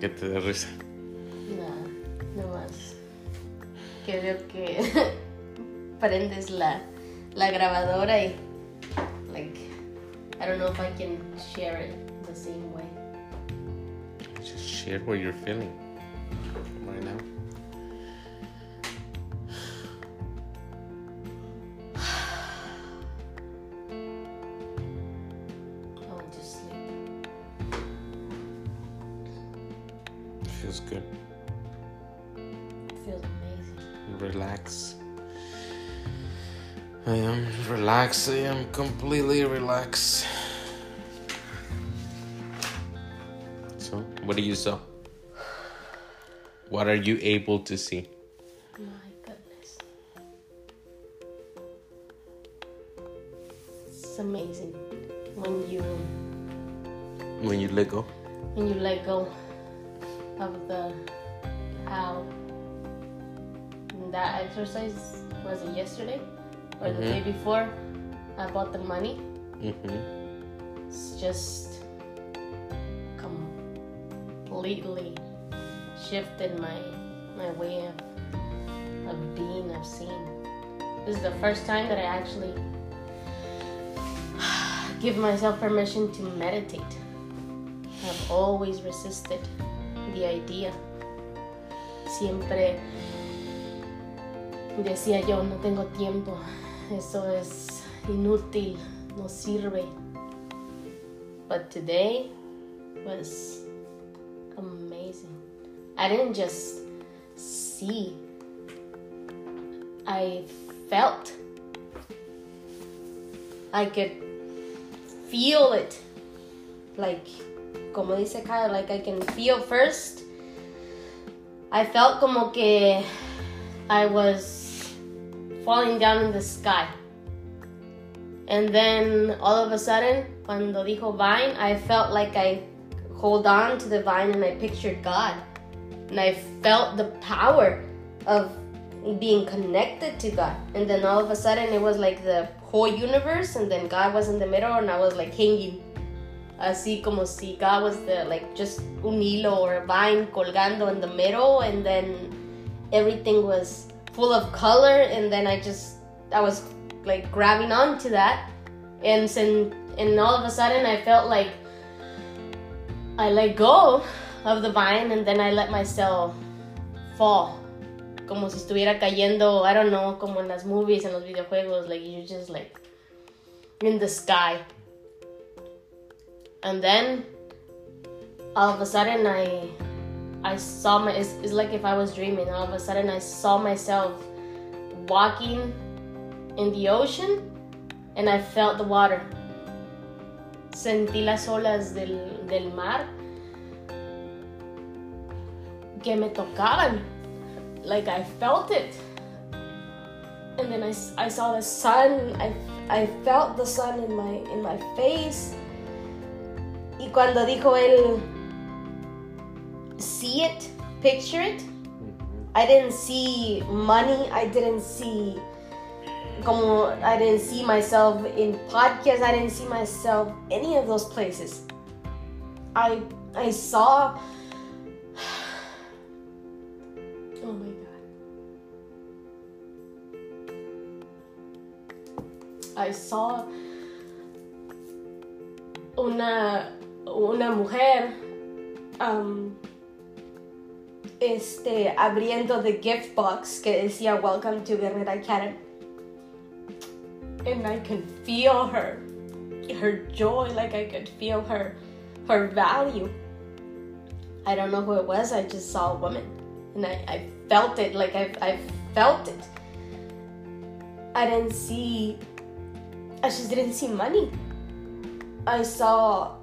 ¿Qué te da risa? Nada, no más. Que veo que prendes la, la grabadora y, like, I don't know if I can share it the same way. Just share what you're feeling am relaxed. I am completely relaxed. So, what do you saw? What are you able to see? My goodness. It's amazing when you When you let go? when you let go of the how that exercise was it yesterday or the day before I bought the money. Mm-hmm. it's just completely shifted my my way of of being of seeing. This is the first time that i actually give myself permission to meditate. I've always resisted the idea. Siempre decía yo no tengo tiempo eso es inútil no sirve but today was amazing. I didn't just see, I felt. I could feel it. Like, como dice Kyle, like I can feel first. I felt como que I was falling down in the sky. And then all of a sudden, cuando dijo vine, I felt like I hold on to the vine and I pictured God. And I felt the power of being connected to God. And then all of a sudden, it was like the whole universe, and then God was in the middle, and I was like hanging. Así como si God was the like just un hilo or a vine colgando in the middle, and then everything was full of color, and then I just I was like grabbing onto that, and then and all of a sudden I felt like I let go of the vine, and then I let myself fall, como si estuviera cayendo. I don't know, como en las movies and los videojuegos, like you're just like in the sky, and then all of a sudden I I saw my it's, it's like if I was dreaming. All of a sudden I saw myself walking in the ocean and I felt the water. Sentí las olas del, del mar que me tocaban. Like I felt it. And then I, I saw the sun. I, I felt the sun in my, in my face. Y cuando dijo él, see it, picture it, I didn't see money. I didn't see como I didn't see myself in podcasts. I didn't see myself any of those places. I I saw. Oh my god. I saw una una mujer um, este abriendo the gift box que decía welcome to Guerrera Academy and I can feel her her joy like I could feel her her value. I don't know who it was I just saw a woman and I, I felt it like I, I felt it. I didn't see I just didn't see money. I saw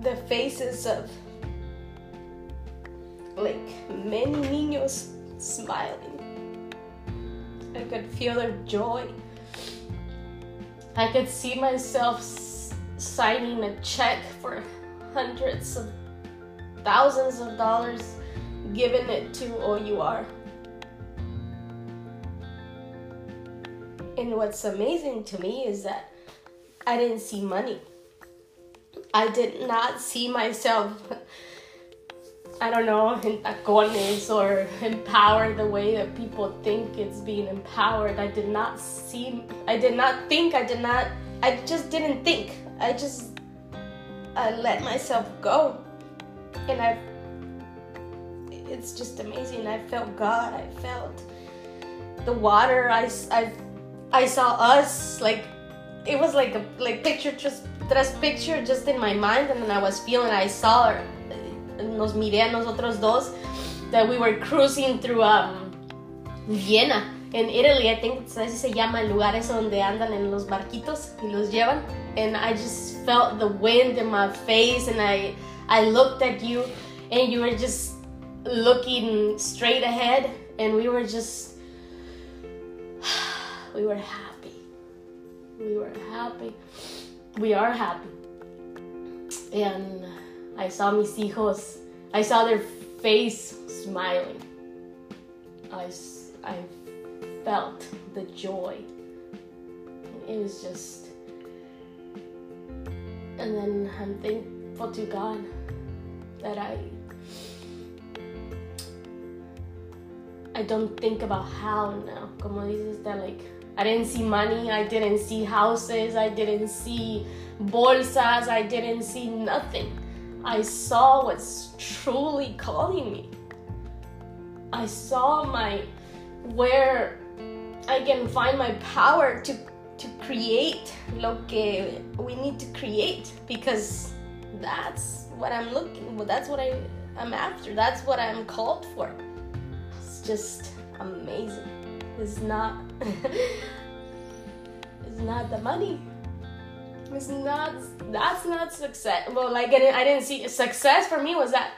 the faces of like many niños smiling I could feel their joy. I could see myself signing a check for hundreds of thousands of dollars, giving it to OUR. And what's amazing to me is that I didn't see money. I did not see myself, I don't know, in tacones or empowered the way that people think it's being empowered. I did not see, I did not think, I did not, I just didn't think. I just, I let myself go. And I, it's just amazing. I felt God. I felt the water. I, I, I saw us like it was like a like picture just tras picture just in my mind and then I was feeling I saw her nos miré a nosotros dos that we were cruising through um, Vienna in Italy I think así se llama el lugar eso donde andan en los barquitos y los llevan and I just felt the wind in my face and I I looked at you and you were just looking straight ahead and we were just we were happy we were happy. We are happy. And I saw mis hijos, I saw their face smiling. I, I felt the joy. It was just, and then I'm thankful to God that I I don't think about how now. Como dices that like I didn't see money, I didn't see houses, I didn't see bolsas, I didn't see nothing. I saw what's truly calling me. I saw my where I can find my power to to create lo que we need to create because that's what I'm looking well that's what I I'm after. That's what I'm called for. It's just amazing. It's not it's not the money. It's not that's not success. Well, like I didn't, I didn't see success for me was that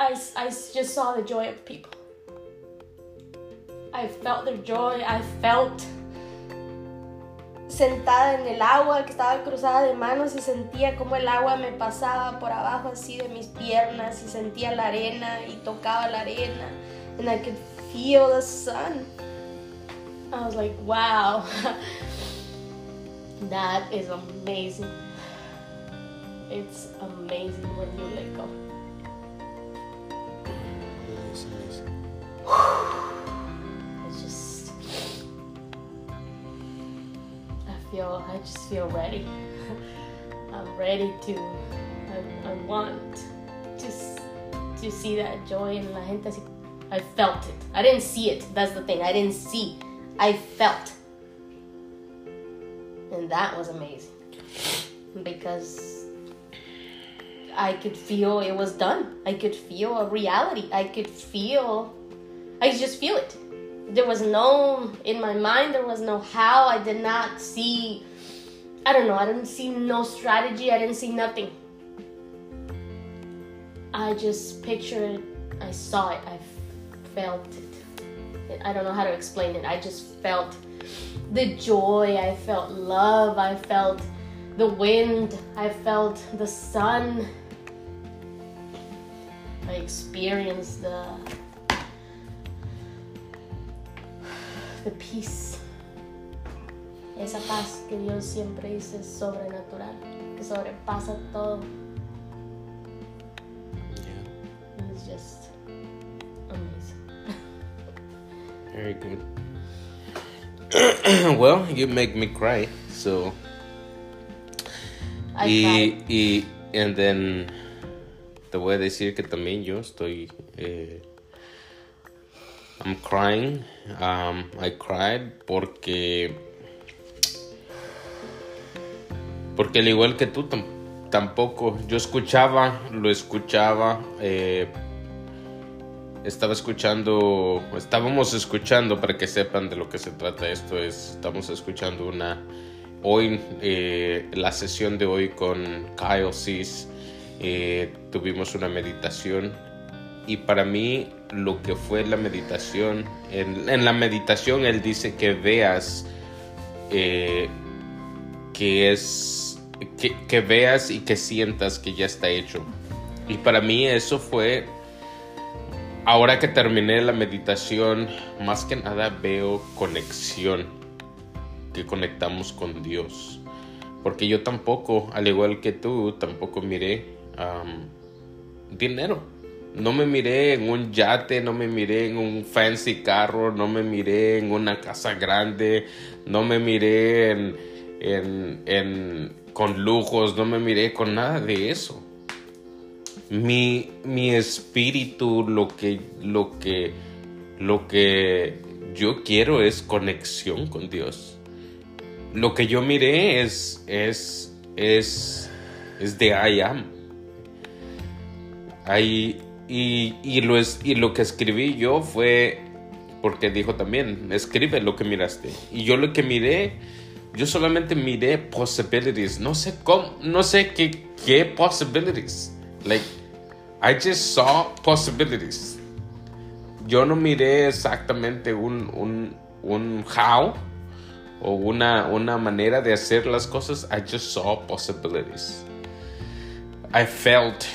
I, I just saw the joy of people. I felt their joy. I felt sentada en el agua que estaba cruzada de manos y sentía como el agua me pasaba por abajo así de mis piernas y sentía la arena y tocaba la arena and I could feel the sun. I was like, wow, that is amazing. It's amazing when you let go. It's just, I feel, I just feel ready. I'm ready to, I, I want to, to see that joy in la gente. I felt it. I didn't see it. That's the thing. I didn't see. I felt. And that was amazing. Because I could feel it was done. I could feel a reality. I could feel, I just feel it. There was no, in my mind, there was no how. I did not see, I don't know, I didn't see no strategy. I didn't see nothing. I just pictured it. I saw it. I felt it. I don't know how to explain it. I just felt the joy. I felt love. I felt the wind. I felt the sun. I experienced the the peace. Esa paz que Dios siempre dice es sobrenatural, que sobrepasa todo. Yeah. It's just amazing. Very good. well, you make me cry. So, I y, cried. y, and then te voy a decir que también yo estoy, eh, I'm crying. Um, I cried porque, porque al igual que tú tam- tampoco, yo escuchaba, lo escuchaba, eh, estaba escuchando, estábamos escuchando para que sepan de lo que se trata esto es, estamos escuchando una hoy eh, la sesión de hoy con Kyle Cis eh, tuvimos una meditación y para mí lo que fue la meditación en, en la meditación él dice que veas eh, que es que, que veas y que sientas que ya está hecho. Y para mí eso fue ahora que terminé la meditación más que nada veo conexión que conectamos con Dios. Porque yo tampoco, al igual que tú, tampoco miré dinero. No me miré en un yate, no me miré en un fancy carro, no me miré en una casa grande, no me miré en, en, en con lujos, no me miré con nada de eso. Mi, mi espíritu, lo que, lo que, lo que yo quiero es conexión con Dios. Lo que yo miré es, es, es, es de I am. Ahí, y, y, lo es, y lo que escribí yo fue porque dijo también, escribe lo que miraste. Y yo lo que miré, yo solamente miré possibilities. No sé cómo, no sé qué, qué possibilities. Like, I just saw possibilities. Yo no miré exactamente un, un, un how o una, una manera de hacer las cosas. I just saw possibilities. I felt,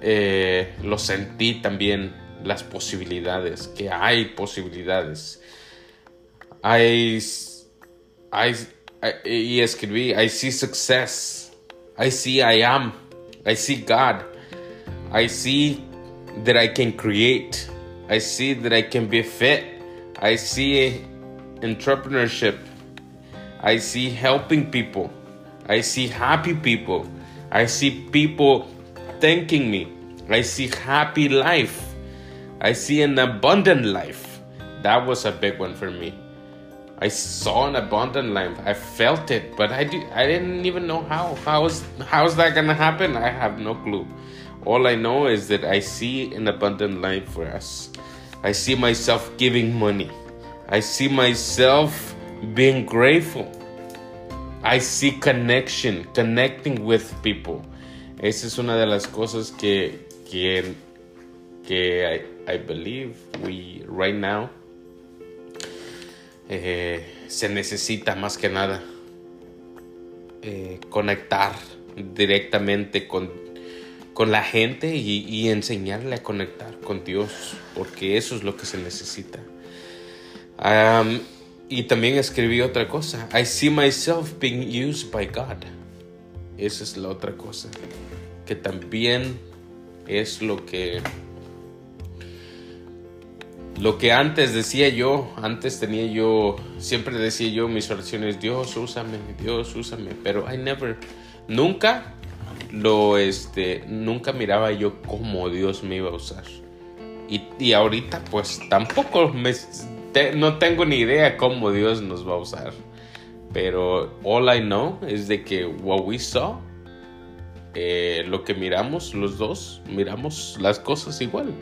eh, lo sentí también, las posibilidades, que hay posibilidades. I, I, I, y escribí, I see success. I see I am. I see God. I see that I can create. I see that I can be fit. I see entrepreneurship. I see helping people. I see happy people. I see people thanking me. I see happy life. I see an abundant life. That was a big one for me. I saw an abundant life. I felt it, but I did, I didn't even know how. How is how is that gonna happen? I have no clue. All I know is that I see an abundant life for us. I see myself giving money. I see myself being grateful. I see connection, connecting with people. Esa es una de las cosas que, que, que I, I believe we right now eh, se necesita más que nada eh, conectar directamente con, con la gente y, enseñarle a conectar con Dios, porque eso es lo que se necesita. Y también escribí otra cosa. I see myself being used by God. Esa es la otra cosa. Que también es lo que... Lo que antes decía yo, antes tenía yo, siempre decía yo mis oraciones, Dios úsame, Dios úsame, pero I never, nunca lo, este, nunca miraba yo cómo Dios me iba a usar. Y, y ahorita pues tampoco me, no tengo ni idea cómo Dios nos va a usar. Pero all I know es de que what we saw, eh, lo que miramos los dos, miramos las cosas igual.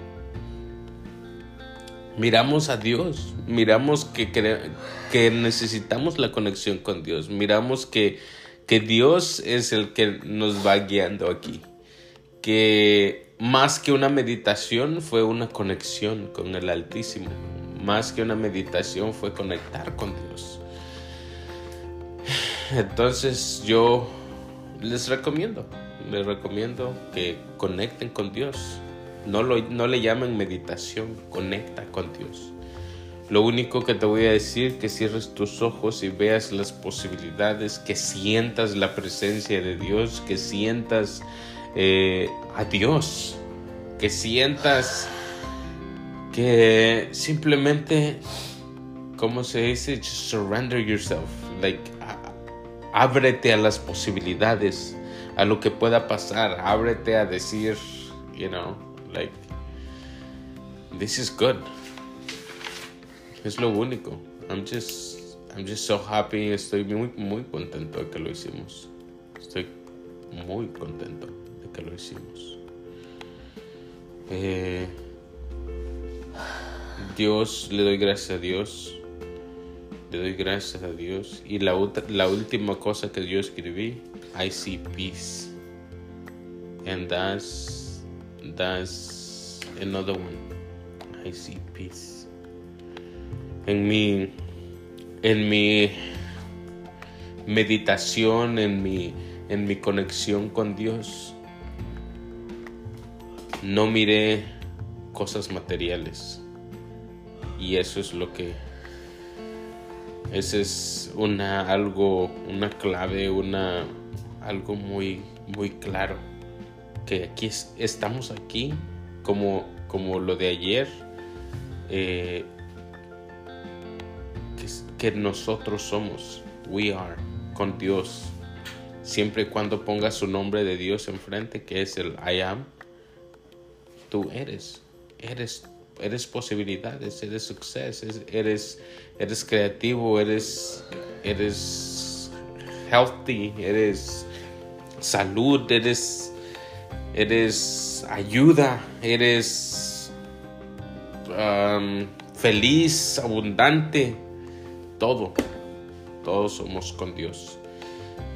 Miramos a Dios, miramos que, que necesitamos la conexión con Dios, miramos que, que Dios es el que nos va guiando aquí, que más que una meditación fue una conexión con el Altísimo, más que una meditación fue conectar con Dios. Entonces yo les recomiendo, les recomiendo que conecten con Dios. No, lo, no le llamen meditación, conecta con Dios. Lo único que te voy a decir que cierres tus ojos y veas las posibilidades, que sientas la presencia de Dios, que sientas eh, a Dios, que sientas que simplemente, ¿cómo se dice? Just surrender yourself. Like, ábrete a las posibilidades, a lo que pueda pasar. Ábrete a decir, you know, like, this is good. Es lo único. I'm just, I'm just so happy. Estoy muy, muy contento de que lo hicimos. Estoy muy contento de que lo hicimos. Eh, Dios, le doy gracias a Dios. Le doy gracias a Dios. Y la, la última cosa que yo escribí, I see peace. And that's, that's another one. I see peace. En mi, en mi meditación, en mi, en mi conexión con Dios, no miré cosas materiales y eso es lo que ese es una algo una clave una algo muy, muy claro. Que aquí estamos aquí como, como lo de ayer. Eh, que, nosotros somos. We are con Dios. Siempre y cuando pongas su nombre de Dios enfrente, que es el I am, tú eres. Eres eres posibilidades, eres suceso, eres, eres creativo, eres, eres healthy, eres salud, eres, eres ayuda, eres um, feliz, abundante, todo, todos somos con Dios.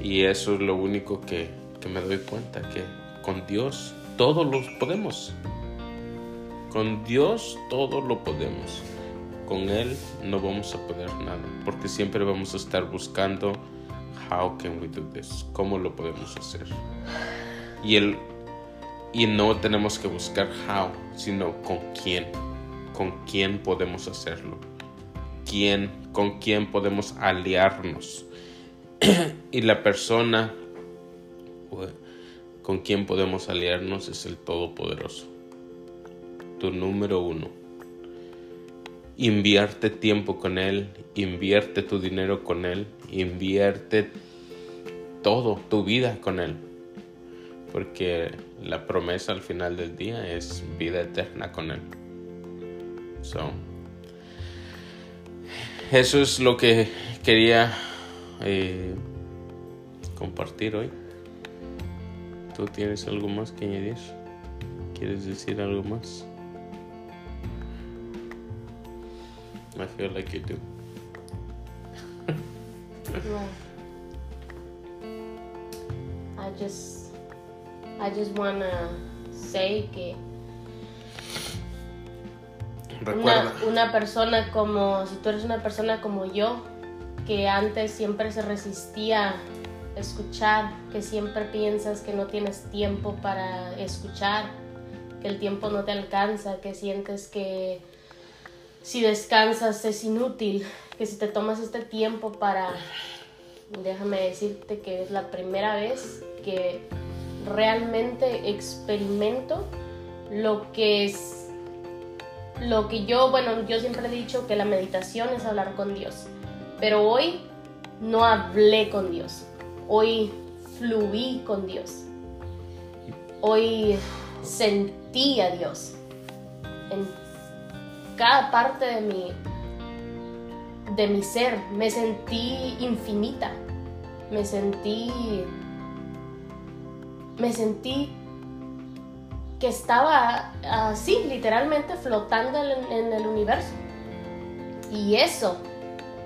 Y eso es lo único que, que me doy cuenta, que con Dios todos los podemos. Con Dios todo lo podemos. Con Él no vamos a poder nada, porque siempre vamos a estar buscando how can we do this, cómo lo podemos hacer. Y el y no tenemos que buscar how, sino con quién, con quién podemos hacerlo. Quién, con quién podemos aliarnos. y la persona con quien podemos aliarnos es el Todopoderoso tu número uno. Invierte tiempo con Él, invierte tu dinero con Él, invierte todo, tu vida con Él. Porque la promesa al final del día es vida eterna con Él. Eso es lo que quería eh, compartir hoy. ¿Tú tienes algo más que añadir? ¿Quieres decir algo más? I feel like you do. I just, I just wanna say que una, una, persona como, si tú eres una persona como yo, que antes siempre se resistía a escuchar, que siempre piensas que no tienes tiempo para escuchar, que el tiempo no te alcanza, que sientes que si descansas es inútil, que si te tomas este tiempo para, déjame decirte que es la primera vez que realmente experimento lo que es, lo que yo, bueno, yo siempre he dicho que la meditación es hablar con Dios, pero hoy no hablé con Dios, hoy fluí con Dios, hoy sentí a Dios cada parte de mi, de mi ser. Me sentí infinita. Me sentí. Me sentí estaba así, literalmente flotando en, el universo. Y eso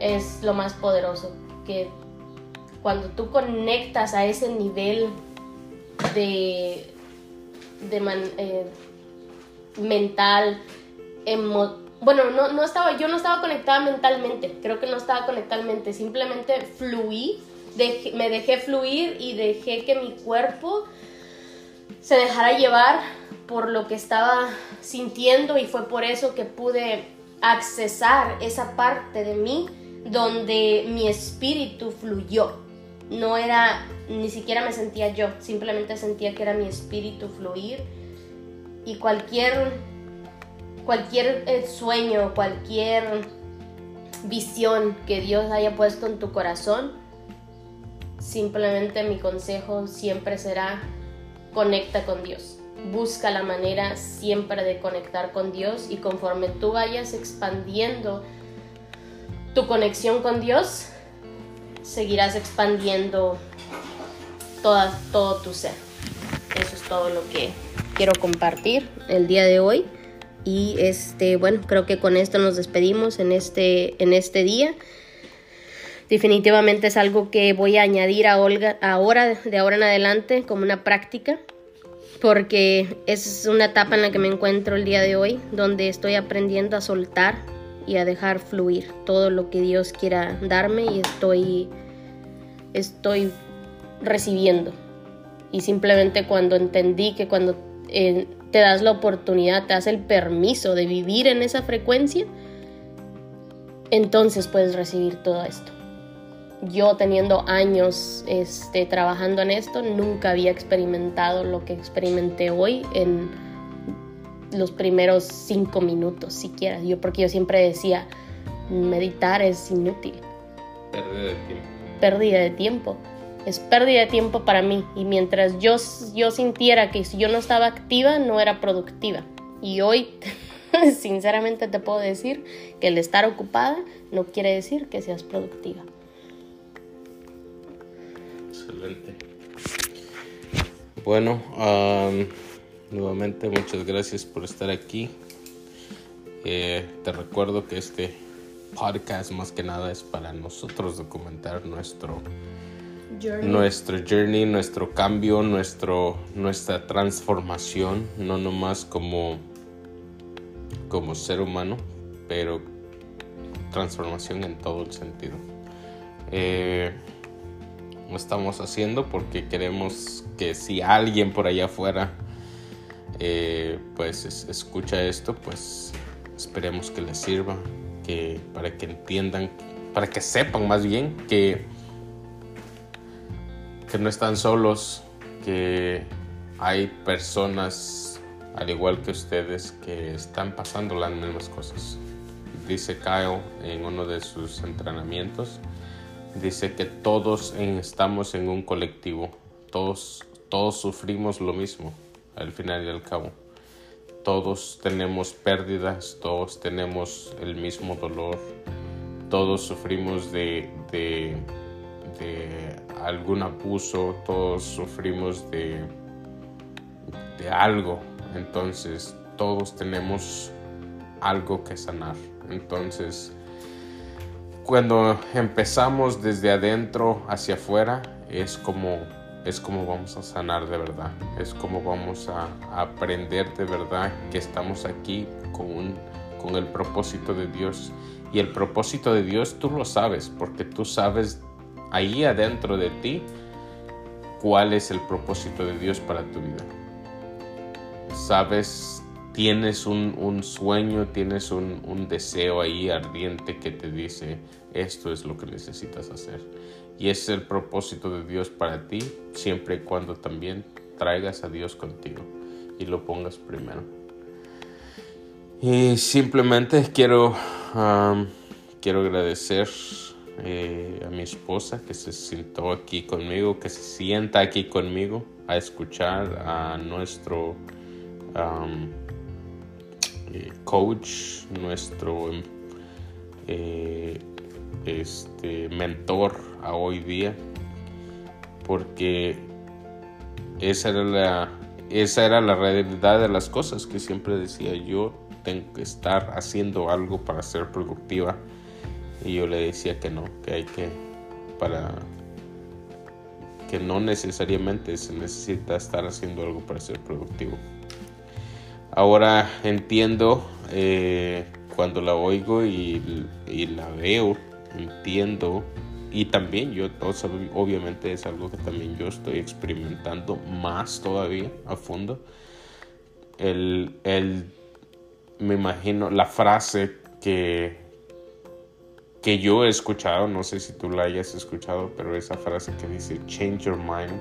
es lo más poderoso, que cuando tú conectas a ese nivel de, de eh, mental, bueno, no, no estaba, yo no estaba conectada mentalmente, creo que no estaba conectada mentalmente, simplemente fluí, me dejé fluir y dejé que mi cuerpo se dejara llevar por lo que estaba sintiendo y fue por eso que pude accesar esa parte de mí donde mi espíritu fluyó. No era, ni siquiera me sentía yo, simplemente sentía que era mi espíritu fluir y cualquier cualquier eh, sueño, cualquier visión que Dios haya puesto en tu corazón, simplemente mi consejo siempre será conecta con Dios. Busca la manera siempre de conectar con Dios y conforme tú vayas expandiendo tu conexión con Dios, seguirás expandiendo toda, todo tu ser. Eso es todo lo que quiero compartir el día de hoy. Y este, bueno, creo que con esto nos despedimos en este, en este día. Definitivamente es algo que voy a añadir a Olga ahora, de ahora en adelante, como una práctica, porque es una etapa en la que me encuentro el día de hoy, donde estoy aprendiendo a soltar y a dejar fluir todo lo que Dios quiera darme y estoy, estoy recibiendo. Y simplemente cuando entendí que cuando eh, te das la oportunidad, te das el permiso de vivir en esa frecuencia, entonces puedes recibir todo esto. Yo teniendo años este, trabajando en esto, nunca había experimentado lo que experimenté hoy en los primeros cinco minutos siquiera. Yo, porque yo siempre decía, meditar es inútil. Pérdida de tiempo. Pérdida de tiempo. Es pérdida de tiempo para mí. Y mientras yo, yo sintiera que si yo no estaba activa, no era productiva. Y hoy, sinceramente te puedo decir que el estar ocupada no quiere decir que seas productiva. Excelente. Bueno, nuevamente muchas gracias por estar aquí. Eh, te recuerdo que este podcast más que nada es para nosotros documentar nuestro journey. nuestro journey, nuestro cambio, nuestro, nuestra transformación, no nomás como, como ser humano, pero transformación en todo el sentido. Eh, estamos haciendo porque queremos que si alguien por allá afuera eh, pues escucha esto, pues esperemos que les sirva, que para que entiendan, para que sepan más bien que que no están solos, que hay personas al igual que ustedes que están pasando las mismas cosas. Dice Kyle en uno de sus entrenamientos, dice que todos estamos en un colectivo, todos, todos sufrimos lo mismo al final y al cabo. Todos tenemos pérdidas, todos tenemos el mismo dolor, todos sufrimos de, de, algún abuso, todos sufrimos de, de algo. Entonces, todos tenemos algo que sanar. Entonces, cuando empezamos desde adentro hacia afuera, es como es como vamos a sanar de verdad, es como vamos a, aprender de verdad que estamos aquí con, con el propósito de Dios. Y el propósito de Dios tú lo sabes, porque tú sabes ahí adentro de ti cuál es el propósito de Dios para tu vida. Sabes, tienes un, sueño, tienes un, un deseo ahí ardiente que te dice, esto es lo que necesitas hacer. Y es el propósito de Dios para ti, siempre y cuando también traigas a Dios contigo y lo pongas primero. Y simplemente quiero, quiero agradecer eh, a mi esposa que se sentó aquí conmigo, que se sienta aquí conmigo a escuchar a nuestro eh, coach, nuestro eh, este, mentor a hoy día, porque esa era la, esa era la realidad de las cosas que siempre decía yo tengo que estar haciendo algo para ser productiva y yo le decía que no, que hay que para que no necesariamente se necesita estar haciendo algo para ser productivo. Ahora entiendo eh, cuando la oigo y, la veo entiendo y también yo, obviamente es algo que también yo estoy experimentando más todavía a fondo. El, el, me imagino la frase que, que yo he escuchado, no sé si tú la hayas escuchado, pero esa frase que dice, change your mind,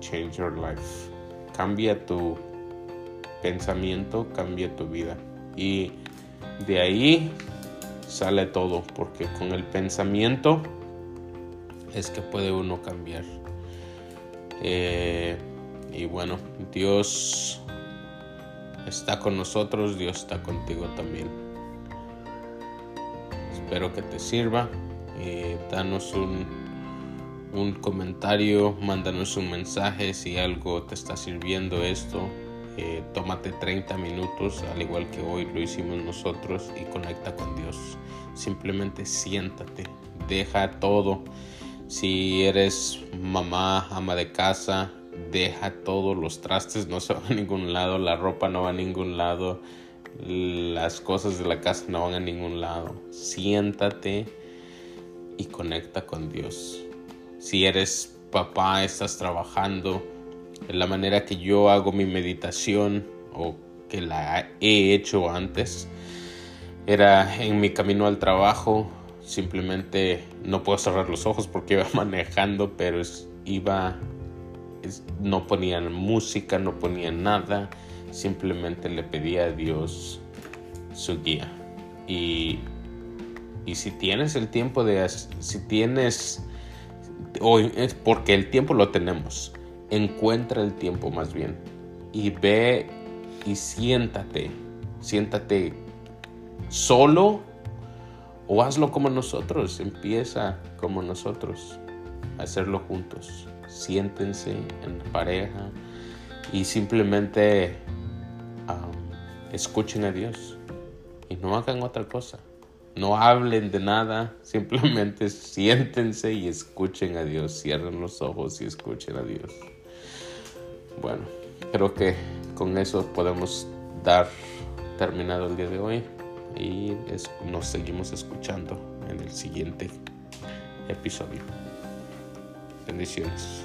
change your life. Cambia tu pensamiento, cambia tu vida. Y de ahí sale todo, porque con el pensamiento es que puede uno cambiar. Eh, y bueno, Dios está con nosotros, Dios está contigo también. Espero que te sirva. Eh, danos un, un comentario, mándanos un mensaje si algo te está sirviendo esto. Eh, tómate 30 minutos, al igual que hoy lo hicimos nosotros, y conecta con Dios. Simplemente siéntate, deja todo. Si eres mamá, ama de casa, deja todos los trastes, no se van a ningún lado, la ropa no va a ningún lado, las cosas de la casa no van a ningún lado. Siéntate y conecta con Dios. Si eres papá, estás trabajando, la manera que yo hago mi meditación o que la he hecho antes era en mi camino al trabajo simplemente no puedo cerrar los ojos porque iba manejando, pero iba, no ponían música, no ponían nada, simplemente le pedía a Dios su guía. Y, y si tienes el tiempo de, si tienes, hoy es porque el tiempo lo tenemos, encuentra el tiempo más bien y ve y siéntate, siéntate solo o hazlo como nosotros, empieza como nosotros, hacerlo juntos. Siéntense en pareja y simplemente escuchen a Dios y no hagan otra cosa. No hablen de nada, simplemente siéntense y escuchen a Dios. Cierren los ojos y escuchen a Dios. Bueno, creo que con eso podemos dar terminado el día de hoy y nos seguimos escuchando en el siguiente episodio. Bendiciones.